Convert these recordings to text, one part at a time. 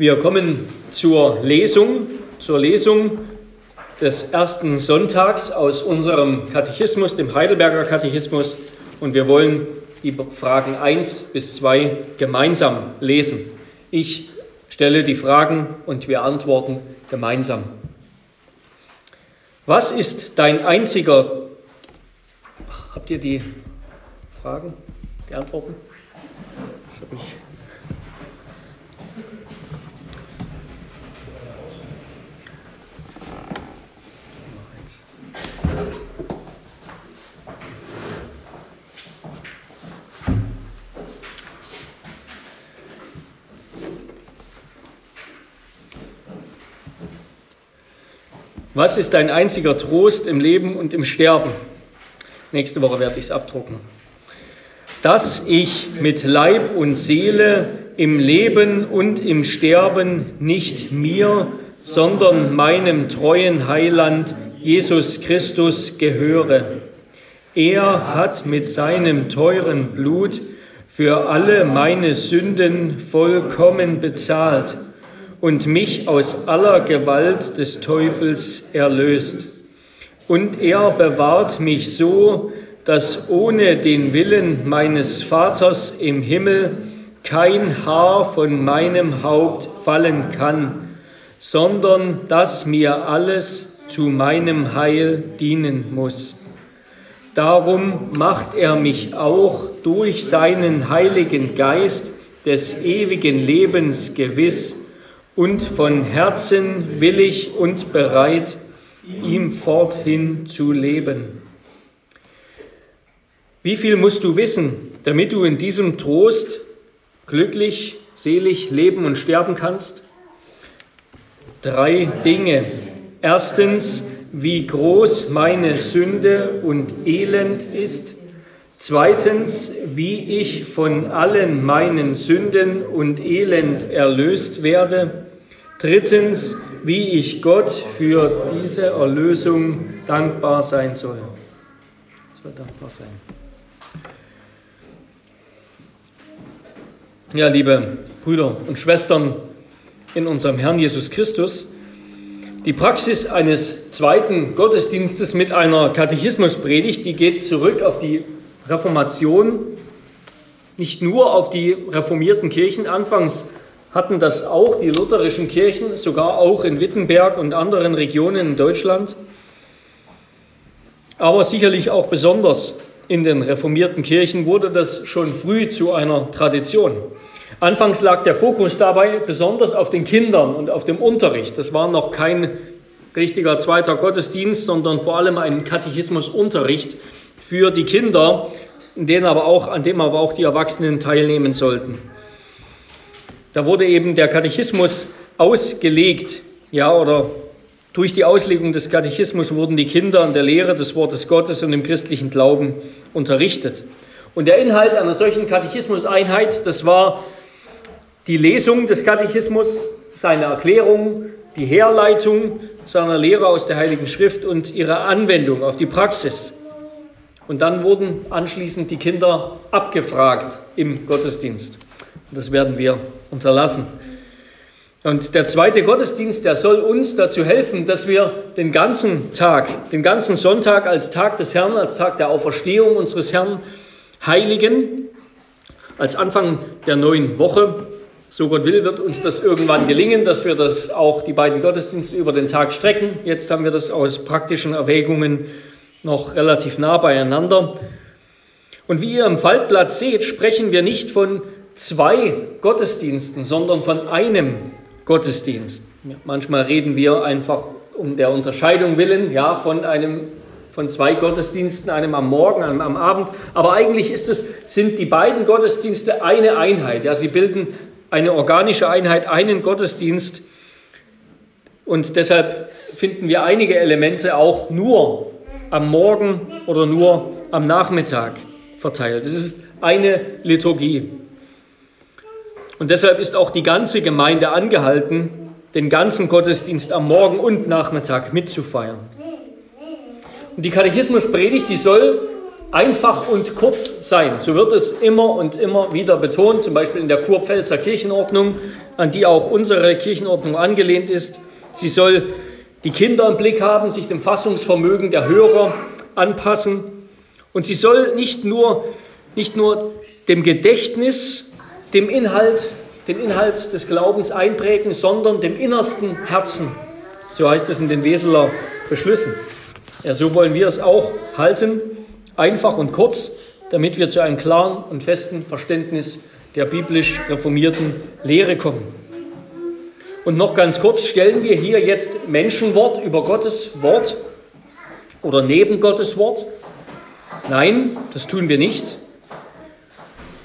Wir kommen zur Lesung, zur Lesung des ersten Sonntags aus unserem Katechismus, dem Heidelberger Katechismus, und wir wollen die Fragen 1 bis 2 gemeinsam lesen. Ich stelle die Fragen und wir antworten gemeinsam. Was ist dein einziger... Habt ihr die Fragen, die Antworten? Das habe ich Was ist dein einziger Trost im Leben und im Sterben? Nächste Woche werde ich es abdrucken. Dass ich mit Leib und Seele im Leben und im Sterben nicht mir, sondern meinem treuen Heiland Jesus Christus gehöre. Er hat mit seinem teuren Blut für alle meine Sünden vollkommen bezahlt und mich aus aller Gewalt des Teufels erlöst. Und er bewahrt mich so, dass ohne den Willen meines Vaters im Himmel kein Haar von meinem Haupt fallen kann, sondern dass mir alles zu meinem Heil dienen muss. Darum macht er mich auch durch seinen Heiligen Geist des ewigen Lebens gewiss, und von Herzen willig und bereit, ihm forthin zu leben. Wie viel musst du wissen, damit du in diesem Trost glücklich, selig leben und sterben kannst? Drei Dinge. Erstens, wie groß meine Sünde und Elend ist. Zweitens, wie ich von allen meinen Sünden und Elend erlöst werde. Drittens, wie ich Gott für diese Erlösung dankbar sein soll. soll dankbar sein. Ja, liebe Brüder und Schwestern in unserem Herrn Jesus Christus, die Praxis eines zweiten Gottesdienstes mit einer Katechismuspredigt, die geht zurück auf die Reformation, nicht nur auf die reformierten Kirchen. Anfangs hatten das auch die lutherischen Kirchen, sogar auch in Wittenberg und anderen Regionen in Deutschland, aber sicherlich auch besonders in den reformierten Kirchen wurde das schon früh zu einer Tradition. Anfangs lag der Fokus dabei besonders auf den Kindern und auf dem Unterricht. Das war noch kein richtiger zweiter Gottesdienst, sondern vor allem ein Katechismusunterricht für die Kinder, in denen aber auch, an dem aber auch die Erwachsenen teilnehmen sollten. Da wurde eben der Katechismus ausgelegt, ja, oder durch die Auslegung des Katechismus wurden die Kinder an der Lehre des Wortes Gottes und im christlichen Glauben unterrichtet. Und der Inhalt einer solchen Katechismuseinheit, das war die Lesung des Katechismus, seine Erklärung, die Herleitung seiner Lehre aus der Heiligen Schrift und ihre Anwendung auf die Praxis. Und dann wurden anschließend die Kinder abgefragt im Gottesdienst. Das werden wir unterlassen. Und der zweite Gottesdienst, der soll uns dazu helfen, dass wir den ganzen Tag, den ganzen Sonntag als Tag des Herrn, als Tag der Auferstehung unseres Herrn heiligen, als Anfang der neuen Woche. So Gott will, wird uns das irgendwann gelingen, dass wir das auch die beiden Gottesdienste über den Tag strecken. Jetzt haben wir das aus praktischen Erwägungen noch relativ nah beieinander. Und wie ihr im Faltblatt seht, sprechen wir nicht von zwei Gottesdiensten, sondern von einem Gottesdienst. Manchmal reden wir einfach um der Unterscheidung willen, ja, von einem von zwei Gottesdiensten, einem am Morgen, einem am Abend. Aber eigentlich ist es, sind die beiden Gottesdienste eine Einheit. Ja, sie bilden eine organische Einheit, einen Gottesdienst. Und deshalb finden wir einige Elemente auch nur am Morgen oder nur am Nachmittag verteilt. Es ist eine Liturgie. Und deshalb ist auch die ganze Gemeinde angehalten, den ganzen Gottesdienst am Morgen und Nachmittag mitzufeiern. Und die Katechismuspredigt, die soll einfach und kurz sein. So wird es immer und immer wieder betont, zum Beispiel in der Kurpfälzer Kirchenordnung, an die auch unsere Kirchenordnung angelehnt ist. Sie soll die Kinder im Blick haben, sich dem Fassungsvermögen der Hörer anpassen. Und sie soll nicht nur, nicht nur dem Gedächtnis, dem Inhalt, den Inhalt des Glaubens einprägen, sondern dem innersten Herzen. So heißt es in den Weseler Beschlüssen. Ja, so wollen wir es auch halten, einfach und kurz, damit wir zu einem klaren und festen Verständnis der biblisch reformierten Lehre kommen. Und noch ganz kurz stellen wir hier jetzt Menschenwort über Gottes Wort oder neben Gottes Wort. Nein, das tun wir nicht.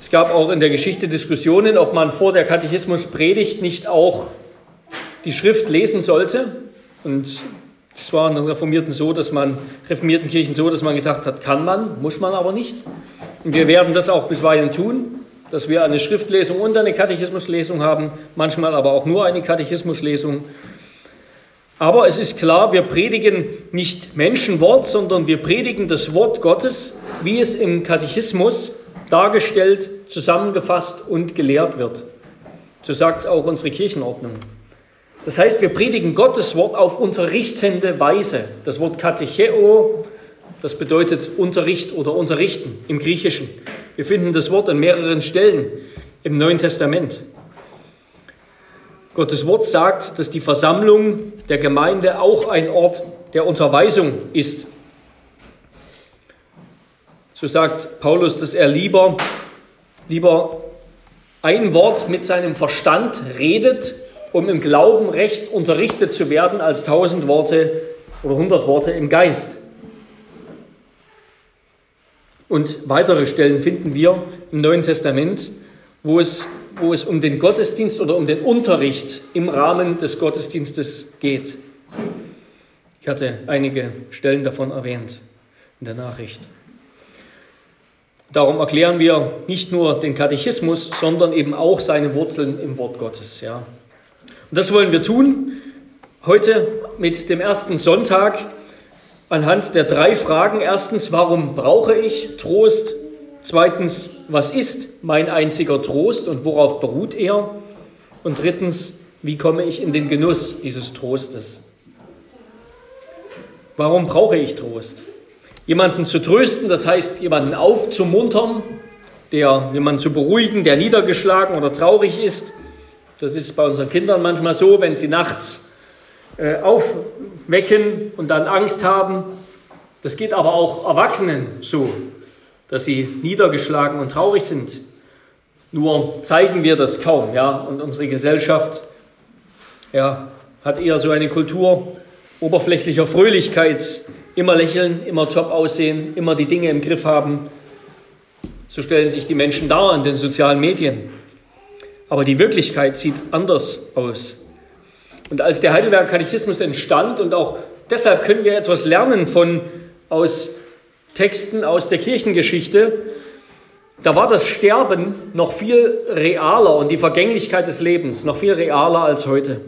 Es gab auch in der Geschichte Diskussionen, ob man vor der Katechismuspredigt nicht auch die Schrift lesen sollte. Und es war in den Reformierten so, dass man, reformierten Kirchen so, dass man gesagt hat, kann man, muss man aber nicht. Und wir werden das auch bisweilen tun, dass wir eine Schriftlesung und eine Katechismuslesung haben, manchmal aber auch nur eine Katechismuslesung. Aber es ist klar, wir predigen nicht Menschenwort, sondern wir predigen das Wort Gottes, wie es im Katechismus dargestellt, zusammengefasst und gelehrt wird. So sagt es auch unsere Kirchenordnung. Das heißt, wir predigen Gottes Wort auf unterrichtende Weise. Das Wort Katecheo, das bedeutet Unterricht oder Unterrichten im Griechischen. Wir finden das Wort an mehreren Stellen im Neuen Testament. Gottes Wort sagt, dass die Versammlung der Gemeinde auch ein Ort der Unterweisung ist. So sagt Paulus, dass er lieber, lieber ein Wort mit seinem Verstand redet, um im Glauben recht unterrichtet zu werden, als tausend Worte oder hundert Worte im Geist. Und weitere Stellen finden wir im Neuen Testament, wo es, wo es um den Gottesdienst oder um den Unterricht im Rahmen des Gottesdienstes geht. Ich hatte einige Stellen davon erwähnt in der Nachricht. Darum erklären wir nicht nur den Katechismus, sondern eben auch seine Wurzeln im Wort Gottes. Ja. Und das wollen wir tun heute mit dem ersten Sonntag anhand der drei Fragen. Erstens, warum brauche ich Trost? Zweitens, was ist mein einziger Trost und worauf beruht er? Und drittens, wie komme ich in den Genuss dieses Trostes? Warum brauche ich Trost? Jemanden zu trösten, das heißt jemanden aufzumuntern, der, jemanden zu beruhigen, der niedergeschlagen oder traurig ist. Das ist bei unseren Kindern manchmal so, wenn sie nachts äh, aufwecken und dann Angst haben. Das geht aber auch Erwachsenen so, dass sie niedergeschlagen und traurig sind. Nur zeigen wir das kaum, ja. Und unsere Gesellschaft ja, hat eher so eine Kultur oberflächlicher Fröhlichkeit, immer lächeln, immer top aussehen, immer die Dinge im Griff haben. So stellen sich die Menschen dar in den sozialen Medien. Aber die Wirklichkeit sieht anders aus. Und als der Heidelberger Katechismus entstand und auch deshalb können wir etwas lernen von aus Texten aus der Kirchengeschichte, da war das Sterben noch viel realer und die Vergänglichkeit des Lebens noch viel realer als heute.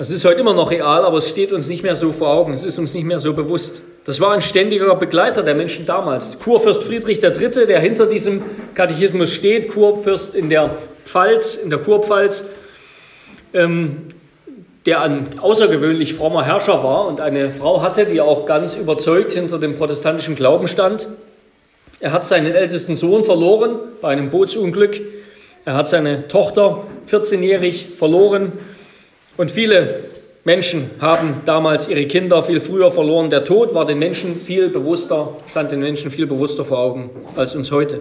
Es ist heute immer noch real, aber es steht uns nicht mehr so vor Augen, es ist uns nicht mehr so bewusst. Das war ein ständiger Begleiter der Menschen damals. Kurfürst Friedrich III., der hinter diesem Katechismus steht, Kurfürst in der Pfalz, in der Kurpfalz, ähm, der ein außergewöhnlich frommer Herrscher war und eine Frau hatte, die auch ganz überzeugt hinter dem protestantischen Glauben stand. Er hat seinen ältesten Sohn verloren bei einem Bootsunglück. Er hat seine Tochter 14-jährig verloren und viele Menschen haben damals ihre Kinder viel früher verloren. Der Tod war den Menschen viel bewusster, stand den Menschen viel bewusster vor Augen als uns heute.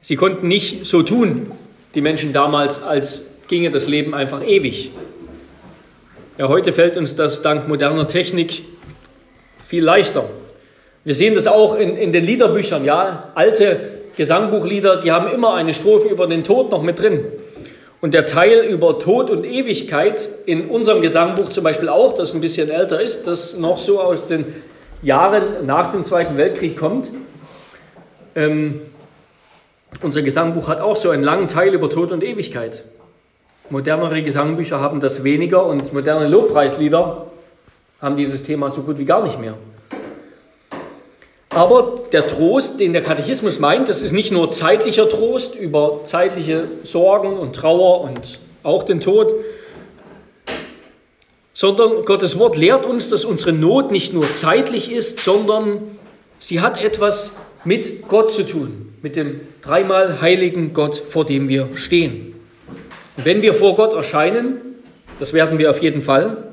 Sie konnten nicht so tun, die Menschen damals, als ginge das Leben einfach ewig. Ja, heute fällt uns das dank moderner Technik viel leichter. Wir sehen das auch in, in den Liederbüchern, ja, alte Gesangbuchlieder, die haben immer eine Strophe über den Tod noch mit drin. Und der Teil über Tod und Ewigkeit in unserem Gesangbuch zum Beispiel auch, das ein bisschen älter ist, das noch so aus den Jahren nach dem Zweiten Weltkrieg kommt. Ähm, unser Gesangbuch hat auch so einen langen Teil über Tod und Ewigkeit. Modernere Gesangbücher haben das weniger und moderne Lobpreislieder haben dieses Thema so gut wie gar nicht mehr. Aber der Trost, den der Katechismus meint, das ist nicht nur zeitlicher Trost über zeitliche Sorgen und Trauer und auch den Tod, sondern Gottes Wort lehrt uns, dass unsere Not nicht nur zeitlich ist, sondern sie hat etwas mit Gott zu tun, mit dem dreimal heiligen Gott, vor dem wir stehen. Und wenn wir vor Gott erscheinen, das werden wir auf jeden Fall,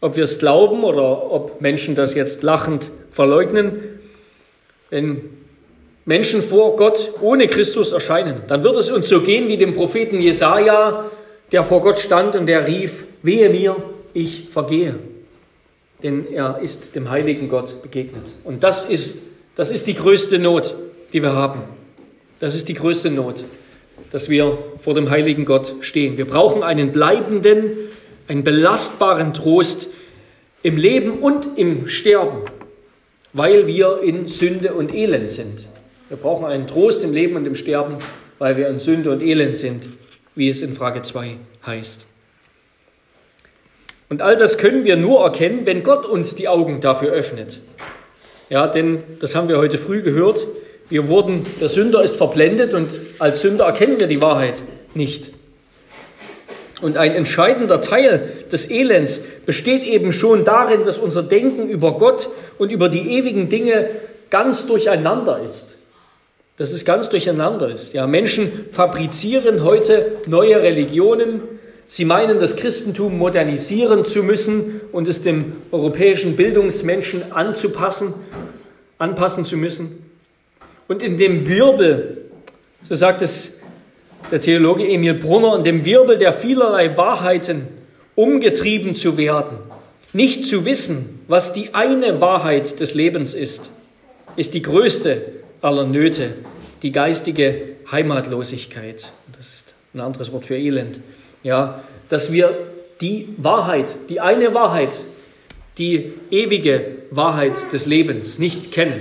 ob wir es glauben oder ob Menschen das jetzt lachend verleugnen, wenn Menschen vor Gott ohne Christus erscheinen, dann wird es uns so gehen wie dem Propheten Jesaja, der vor Gott stand und der rief: Wehe mir, ich vergehe. Denn er ist dem heiligen Gott begegnet. Und das ist, das ist die größte Not, die wir haben. Das ist die größte Not, dass wir vor dem heiligen Gott stehen. Wir brauchen einen bleibenden, einen belastbaren Trost im Leben und im Sterben weil wir in Sünde und Elend sind. Wir brauchen einen Trost im Leben und im Sterben, weil wir in Sünde und Elend sind, wie es in Frage 2 heißt. Und all das können wir nur erkennen, wenn Gott uns die Augen dafür öffnet. Ja, denn das haben wir heute früh gehört. Wir wurden, der Sünder ist verblendet und als Sünder erkennen wir die Wahrheit nicht. Und ein entscheidender Teil des Elends besteht eben schon darin, dass unser Denken über Gott und über die ewigen Dinge ganz durcheinander ist. Dass es ganz durcheinander ist. Ja, Menschen fabrizieren heute neue Religionen. Sie meinen, das Christentum modernisieren zu müssen und es dem europäischen Bildungsmenschen anzupassen, anpassen zu müssen. Und in dem Wirbel, so sagt es der Theologe Emil Brunner, in dem Wirbel der vielerlei Wahrheiten umgetrieben zu werden, nicht zu wissen, was die eine Wahrheit des Lebens ist, ist die größte aller Nöte, die geistige Heimatlosigkeit. Das ist ein anderes Wort für Elend. Ja, dass wir die Wahrheit, die eine Wahrheit, die ewige Wahrheit des Lebens nicht kennen.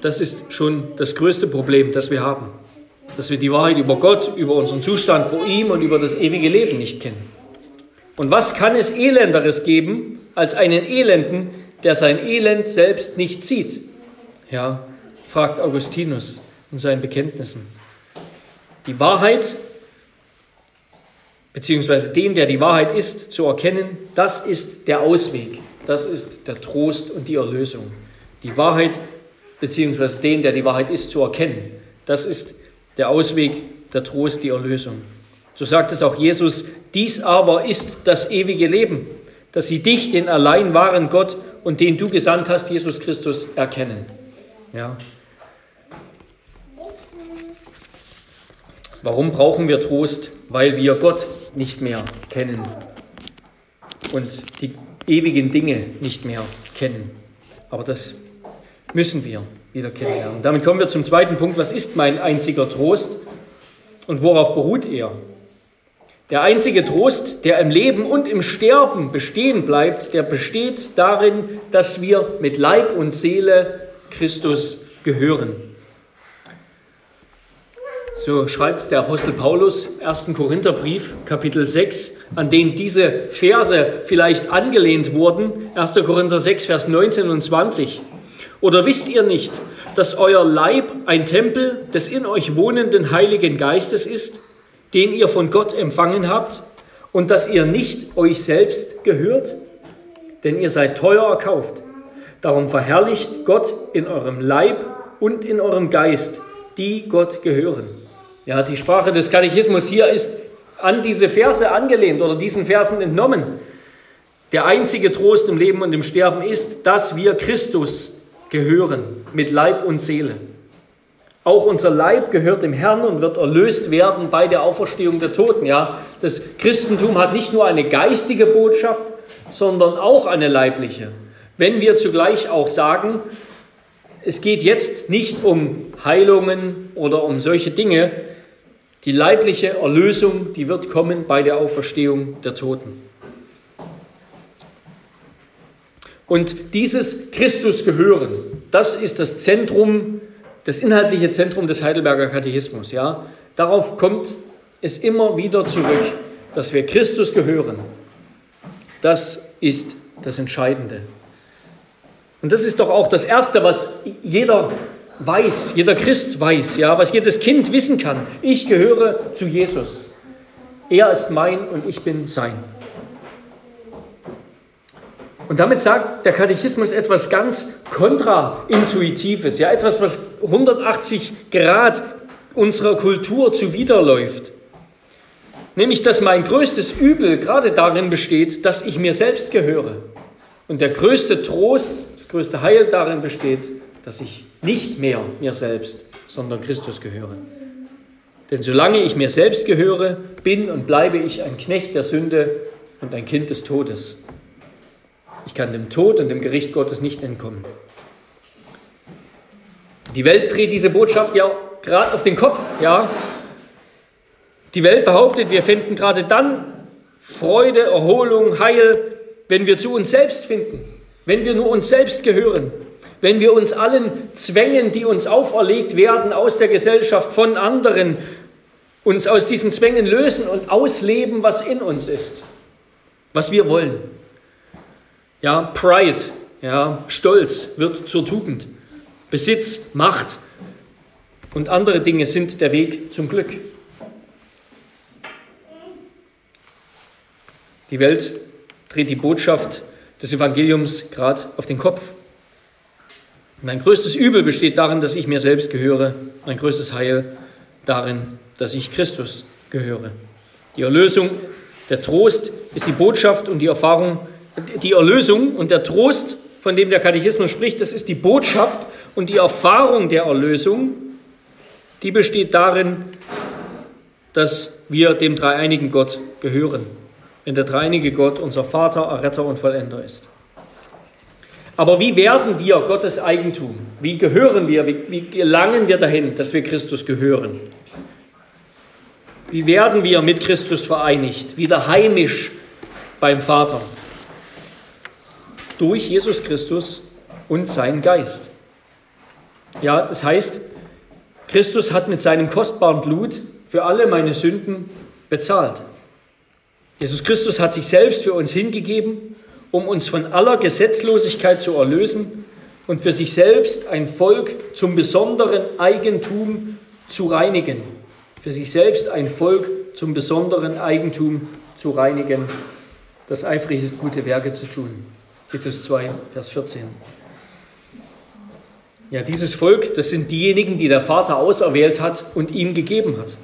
Das ist schon das größte Problem, das wir haben dass wir die Wahrheit über Gott, über unseren Zustand vor ihm und über das ewige Leben nicht kennen. Und was kann es Elenderes geben als einen Elenden, der sein Elend selbst nicht sieht? Ja, fragt Augustinus in seinen Bekenntnissen. Die Wahrheit, beziehungsweise den, der die Wahrheit ist, zu erkennen, das ist der Ausweg, das ist der Trost und die Erlösung. Die Wahrheit, beziehungsweise den, der die Wahrheit ist, zu erkennen, das ist der Ausweg, der Trost, die Erlösung. So sagt es auch Jesus, dies aber ist das ewige Leben, dass sie dich, den allein wahren Gott und den du gesandt hast, Jesus Christus, erkennen. Ja. Warum brauchen wir Trost? Weil wir Gott nicht mehr kennen und die ewigen Dinge nicht mehr kennen. Aber das müssen wir wieder kennenlernen. Damit kommen wir zum zweiten Punkt. Was ist mein einziger Trost und worauf beruht er? Der einzige Trost, der im Leben und im Sterben bestehen bleibt, der besteht darin, dass wir mit Leib und Seele Christus gehören. So schreibt der Apostel Paulus, 1. Korintherbrief, Kapitel 6, an den diese Verse vielleicht angelehnt wurden, 1. Korinther 6, Vers 19 und 20. Oder wisst ihr nicht, dass euer Leib ein Tempel des in euch wohnenden Heiligen Geistes ist, den ihr von Gott empfangen habt, und dass ihr nicht euch selbst gehört? Denn ihr seid teuer erkauft. Darum verherrlicht Gott in eurem Leib und in eurem Geist, die Gott gehören. Ja, die Sprache des Katechismus hier ist an diese Verse angelehnt oder diesen Versen entnommen. Der einzige Trost im Leben und im Sterben ist, dass wir Christus gehören mit Leib und Seele. Auch unser Leib gehört dem Herrn und wird erlöst werden bei der Auferstehung der Toten. Ja, das Christentum hat nicht nur eine geistige Botschaft, sondern auch eine leibliche. Wenn wir zugleich auch sagen, es geht jetzt nicht um Heilungen oder um solche Dinge, die leibliche Erlösung, die wird kommen bei der Auferstehung der Toten. Und dieses Christus gehören, das ist das Zentrum, das inhaltliche Zentrum des Heidelberger Katechismus. Ja? Darauf kommt es immer wieder zurück, dass wir Christus gehören. Das ist das Entscheidende. Und das ist doch auch das Erste, was jeder weiß, jeder Christ weiß, ja, was jedes Kind wissen kann. Ich gehöre zu Jesus. Er ist mein und ich bin sein. Und damit sagt der Katechismus etwas ganz kontraintuitives, ja, etwas, was 180 Grad unserer Kultur zuwiderläuft. Nämlich, dass mein größtes Übel gerade darin besteht, dass ich mir selbst gehöre. Und der größte Trost, das größte Heil darin besteht, dass ich nicht mehr mir selbst, sondern Christus gehöre. Denn solange ich mir selbst gehöre, bin und bleibe ich ein Knecht der Sünde und ein Kind des Todes. Ich kann dem Tod und dem Gericht Gottes nicht entkommen. Die Welt dreht diese Botschaft ja gerade auf den Kopf, ja. Die Welt behauptet, wir finden gerade dann Freude, Erholung, Heil, wenn wir zu uns selbst finden, wenn wir nur uns selbst gehören, wenn wir uns allen Zwängen, die uns auferlegt werden aus der Gesellschaft von anderen, uns aus diesen Zwängen lösen und ausleben, was in uns ist, was wir wollen. Ja, Pride, ja, Stolz wird zur Tugend. Besitz, Macht und andere Dinge sind der Weg zum Glück. Die Welt dreht die Botschaft des Evangeliums gerade auf den Kopf. Mein größtes Übel besteht darin, dass ich mir selbst gehöre. Mein größtes Heil darin, dass ich Christus gehöre. Die Erlösung, der Trost ist die Botschaft und die Erfahrung die Erlösung und der Trost, von dem der Katechismus spricht, das ist die Botschaft und die Erfahrung der Erlösung, die besteht darin, dass wir dem dreieinigen Gott gehören, wenn der dreieinige Gott unser Vater, Erretter und Vollender ist. Aber wie werden wir Gottes Eigentum? Wie gehören wir? Wie, wie gelangen wir dahin, dass wir Christus gehören? Wie werden wir mit Christus vereinigt, wieder heimisch beim Vater? Durch Jesus Christus und seinen Geist. Ja, das heißt, Christus hat mit seinem kostbaren Blut für alle meine Sünden bezahlt. Jesus Christus hat sich selbst für uns hingegeben, um uns von aller Gesetzlosigkeit zu erlösen und für sich selbst ein Volk zum besonderen Eigentum zu reinigen. Für sich selbst ein Volk zum besonderen Eigentum zu reinigen, das eifrig ist, gute Werke zu tun. Titus 2, Vers 14. Ja, dieses Volk, das sind diejenigen, die der Vater auserwählt hat und ihm gegeben hat.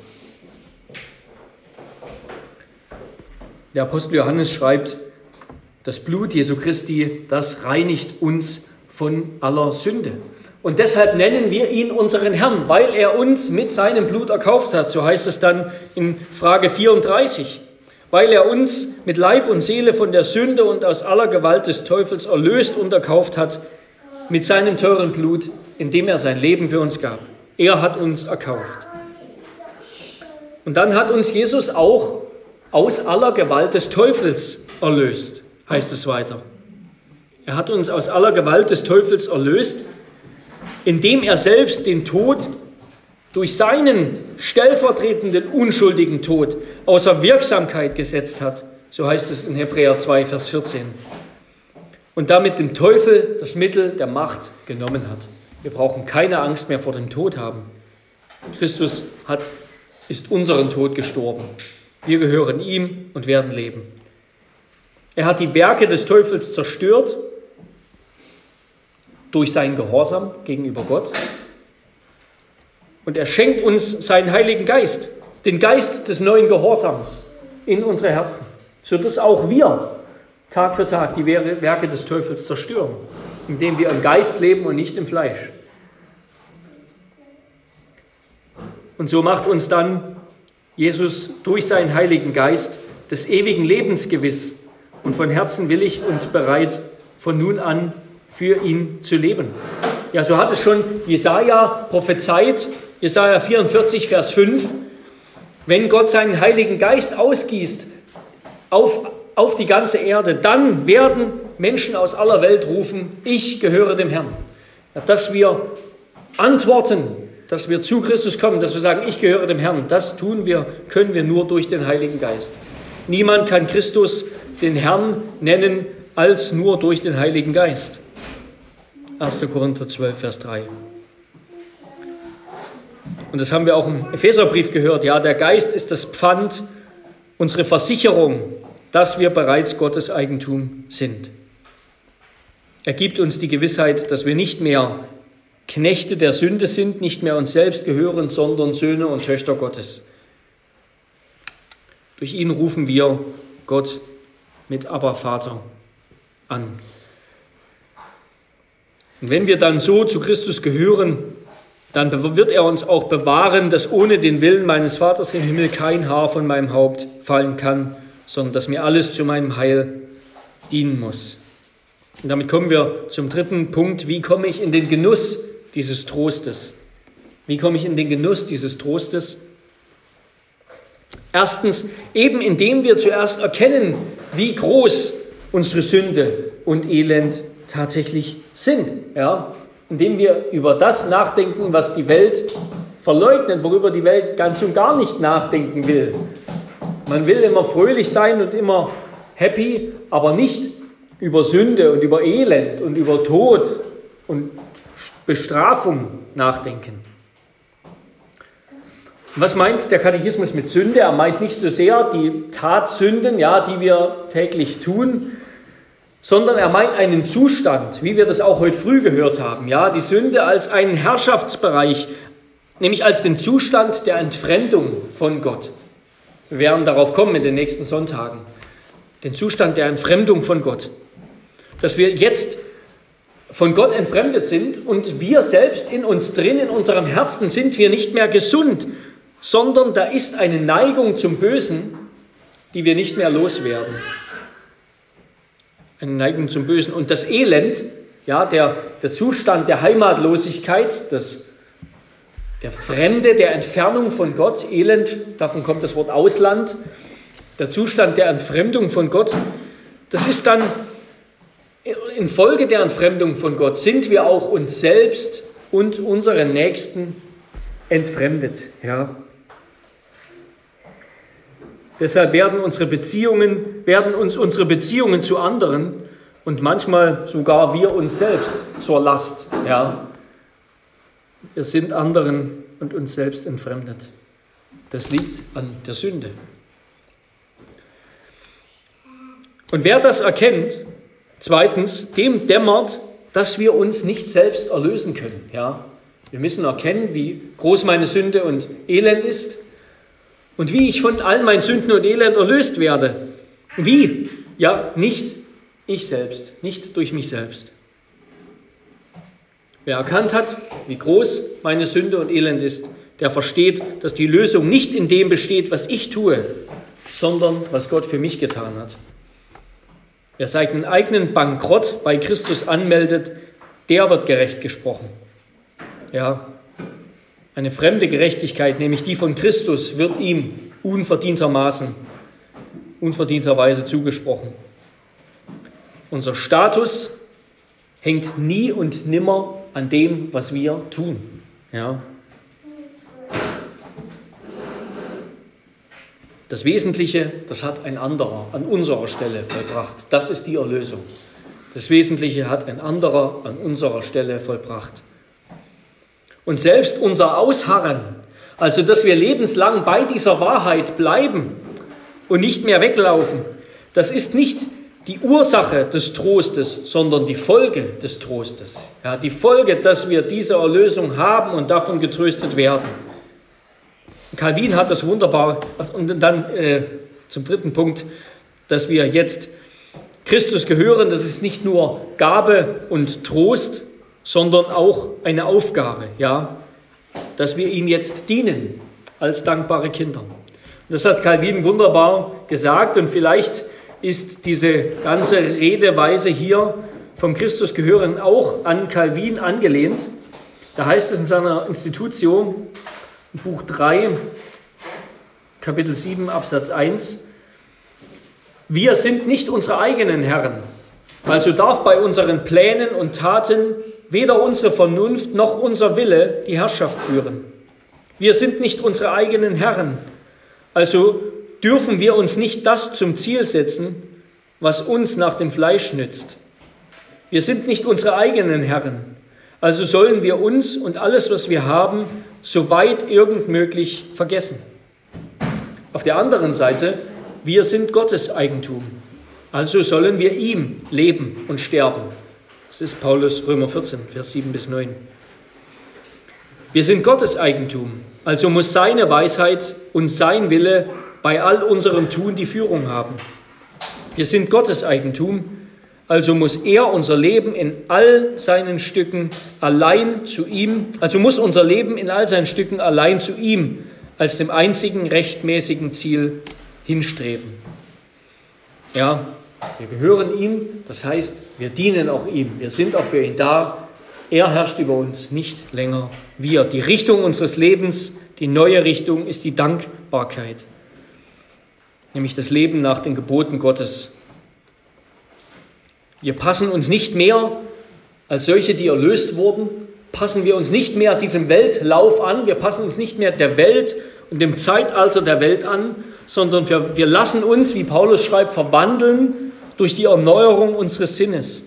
Der Apostel Johannes schreibt, das Blut Jesu Christi, das reinigt uns von aller Sünde. Und deshalb nennen wir ihn unseren Herrn, weil er uns mit seinem Blut erkauft hat. So heißt es dann in Frage 34 weil er uns mit Leib und Seele von der Sünde und aus aller Gewalt des Teufels erlöst und erkauft hat mit seinem teuren Blut, indem er sein Leben für uns gab. Er hat uns erkauft. Und dann hat uns Jesus auch aus aller Gewalt des Teufels erlöst, heißt es weiter. Er hat uns aus aller Gewalt des Teufels erlöst, indem er selbst den Tod durch seinen stellvertretenden unschuldigen Tod außer Wirksamkeit gesetzt hat. So heißt es in Hebräer 2, Vers 14. Und damit dem Teufel das Mittel der Macht genommen hat. Wir brauchen keine Angst mehr vor dem Tod haben. Christus hat, ist unseren Tod gestorben. Wir gehören ihm und werden leben. Er hat die Werke des Teufels zerstört durch seinen Gehorsam gegenüber Gott und er schenkt uns seinen Heiligen Geist, den Geist des neuen Gehorsams in unsere Herzen, sodass auch wir Tag für Tag die Werke des Teufels zerstören, indem wir im Geist leben und nicht im Fleisch. Und so macht uns dann Jesus durch seinen Heiligen Geist des ewigen Lebens gewiss und von Herzen willig und bereit, von nun an für ihn zu leben. Ja, so hat es schon Jesaja prophezeit Jesaja 44, Vers 5, wenn Gott seinen Heiligen Geist ausgießt auf, auf die ganze Erde, dann werden Menschen aus aller Welt rufen, ich gehöre dem Herrn. Dass wir antworten, dass wir zu Christus kommen, dass wir sagen, ich gehöre dem Herrn, das tun wir, können wir nur durch den Heiligen Geist. Niemand kann Christus den Herrn nennen als nur durch den Heiligen Geist. 1. Korinther 12, Vers 3. Und das haben wir auch im Epheserbrief gehört. Ja, der Geist ist das Pfand, unsere Versicherung, dass wir bereits Gottes Eigentum sind. Er gibt uns die Gewissheit, dass wir nicht mehr Knechte der Sünde sind, nicht mehr uns selbst gehören, sondern Söhne und Töchter Gottes. Durch ihn rufen wir Gott mit Abba Vater an. Und wenn wir dann so zu Christus gehören, dann wird er uns auch bewahren, dass ohne den Willen meines Vaters im Himmel kein Haar von meinem Haupt fallen kann, sondern dass mir alles zu meinem Heil dienen muss. Und damit kommen wir zum dritten Punkt. Wie komme ich in den Genuss dieses Trostes? Wie komme ich in den Genuss dieses Trostes? Erstens, eben indem wir zuerst erkennen, wie groß unsere Sünde und Elend tatsächlich sind. Ja? Indem wir über das nachdenken, was die Welt verleugnet, worüber die Welt ganz und gar nicht nachdenken will. Man will immer fröhlich sein und immer happy, aber nicht über Sünde und über Elend und über Tod und Bestrafung nachdenken. Was meint der Katechismus mit Sünde? Er meint nicht so sehr die Tatsünden, ja, die wir täglich tun, sondern er meint einen Zustand, wie wir das auch heute früh gehört haben. Ja, die Sünde als einen Herrschaftsbereich, nämlich als den Zustand der Entfremdung von Gott. Wir werden darauf kommen in den nächsten Sonntagen. Den Zustand der Entfremdung von Gott. Dass wir jetzt von Gott entfremdet sind und wir selbst in uns drin, in unserem Herzen sind wir nicht mehr gesund, sondern da ist eine Neigung zum Bösen, die wir nicht mehr loswerden. Eine Neigung zum Bösen. Und das Elend, ja, der, der Zustand der Heimatlosigkeit, das, der Fremde, der Entfernung von Gott, Elend, davon kommt das Wort Ausland, der Zustand der Entfremdung von Gott, das ist dann infolge der Entfremdung von Gott, sind wir auch uns selbst und unseren Nächsten entfremdet. Ja. Deshalb werden unsere Beziehungen, werden uns unsere Beziehungen zu anderen und manchmal sogar wir uns selbst zur Last. Ja. Wir sind anderen und uns selbst entfremdet. Das liegt an der Sünde. Und wer das erkennt, zweitens, dem dämmert, dass wir uns nicht selbst erlösen können. Ja. Wir müssen erkennen, wie groß meine Sünde und Elend ist und wie ich von all meinen Sünden und Elend erlöst werde. Wie? Ja, nicht ich selbst, nicht durch mich selbst. Wer erkannt hat, wie groß meine Sünde und Elend ist, der versteht, dass die Lösung nicht in dem besteht, was ich tue, sondern was Gott für mich getan hat. Wer seinen eigenen Bankrott bei Christus anmeldet, der wird gerecht gesprochen. Ja, eine fremde Gerechtigkeit, nämlich die von Christus, wird ihm unverdientermaßen, unverdienterweise zugesprochen. Unser Status hängt nie und nimmer an dem, was wir tun. Ja. Das Wesentliche, das hat ein anderer an unserer Stelle vollbracht. Das ist die Erlösung. Das Wesentliche hat ein anderer an unserer Stelle vollbracht. Und selbst unser Ausharren, also dass wir lebenslang bei dieser Wahrheit bleiben und nicht mehr weglaufen, das ist nicht die Ursache des Trostes, sondern die Folge des Trostes. Ja, die Folge, dass wir diese Erlösung haben und davon getröstet werden. Calvin hat das wunderbar, und dann äh, zum dritten Punkt, dass wir jetzt Christus gehören, das ist nicht nur Gabe und Trost, sondern auch eine Aufgabe, ja, dass wir ihm jetzt dienen als dankbare Kinder. Und das hat Calvin wunderbar gesagt und vielleicht ist diese ganze Redeweise hier vom Christus gehören auch an Calvin angelehnt. Da heißt es in seiner Institution, Buch 3, Kapitel 7, Absatz 1, wir sind nicht unsere eigenen Herren, also darf bei unseren Plänen und Taten weder unsere Vernunft noch unser Wille die Herrschaft führen. Wir sind nicht unsere eigenen Herren, also dürfen wir uns nicht das zum Ziel setzen, was uns nach dem Fleisch nützt. Wir sind nicht unsere eigenen Herren, Also sollen wir uns und alles, was wir haben, so weit irgend möglich vergessen. Auf der anderen Seite, wir sind Gottes Eigentum. Also sollen wir ihm leben und sterben. Das ist Paulus Römer 14, Vers 7 bis 9. Wir sind Gottes Eigentum, also muss seine Weisheit und sein Wille bei all unserem Tun die Führung haben. Wir sind Gottes Eigentum, also muss er unser Leben in all seinen Stücken allein zu ihm, also muss unser Leben in all seinen Stücken allein zu ihm als dem einzigen rechtmäßigen Ziel hinstreben. Ja, wir gehören ihm, das heißt, wir dienen auch ihm, wir sind auch für ihn da. Er herrscht über uns, nicht länger wir. Die Richtung unseres Lebens, die neue Richtung ist die Dankbarkeit, nämlich das Leben nach den Geboten Gottes. Wir passen uns nicht mehr als solche, die erlöst wurden, passen wir uns nicht mehr diesem Weltlauf an, wir passen uns nicht mehr der Welt und dem Zeitalter der Welt an, sondern wir, wir lassen uns, wie Paulus schreibt, verwandeln durch die Erneuerung unseres Sinnes,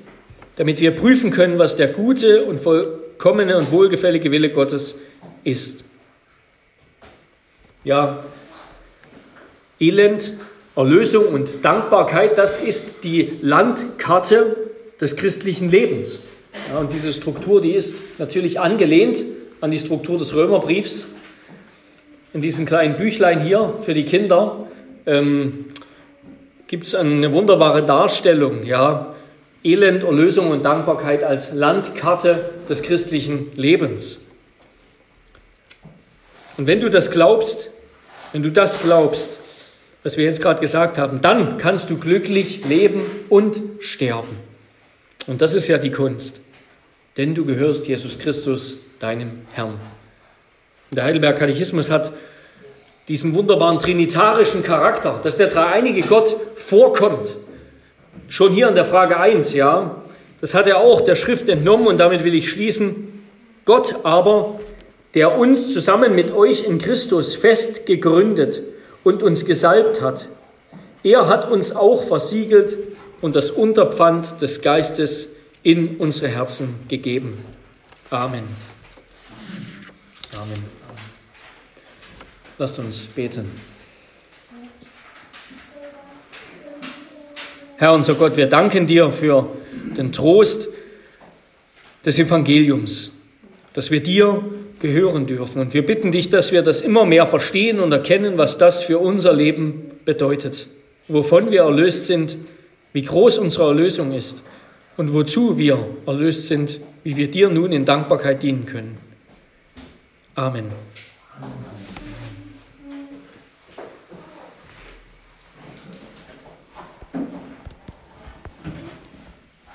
damit wir prüfen können, was der gute und vollkommene und wohlgefällige Wille Gottes ist. Ja, Elend, Erlösung und Dankbarkeit, das ist die Landkarte des christlichen Lebens. Ja, und diese Struktur, die ist natürlich angelehnt an die Struktur des Römerbriefs. In diesem kleinen Büchlein hier für die Kinder ähm, gibt es eine wunderbare Darstellung, ja, Elend, Erlösung und Dankbarkeit als Landkarte des christlichen Lebens. Und wenn du das glaubst, wenn du das glaubst, was wir jetzt gerade gesagt haben, dann kannst du glücklich leben und sterben. Und das ist ja die Kunst, denn du gehörst Jesus Christus, deinem Herrn. Der Heidelberg Katechismus hat diesen wunderbaren trinitarischen Charakter, dass der dreieinige Gott vorkommt. Schon hier in der Frage 1, ja, das hat er auch der Schrift entnommen und damit will ich schließen. Gott aber, der uns zusammen mit euch in Christus fest gegründet und uns gesalbt hat, er hat uns auch versiegelt und das Unterpfand des Geistes in unsere Herzen gegeben. Amen. Amen. Lasst uns beten. Herr unser Gott, wir danken dir für den Trost des Evangeliums, dass wir dir gehören dürfen. Und wir bitten dich, dass wir das immer mehr verstehen und erkennen, was das für unser Leben bedeutet, wovon wir erlöst sind, wie groß unsere Erlösung ist und wozu wir erlöst sind, wie wir dir nun in Dankbarkeit dienen können. Amen.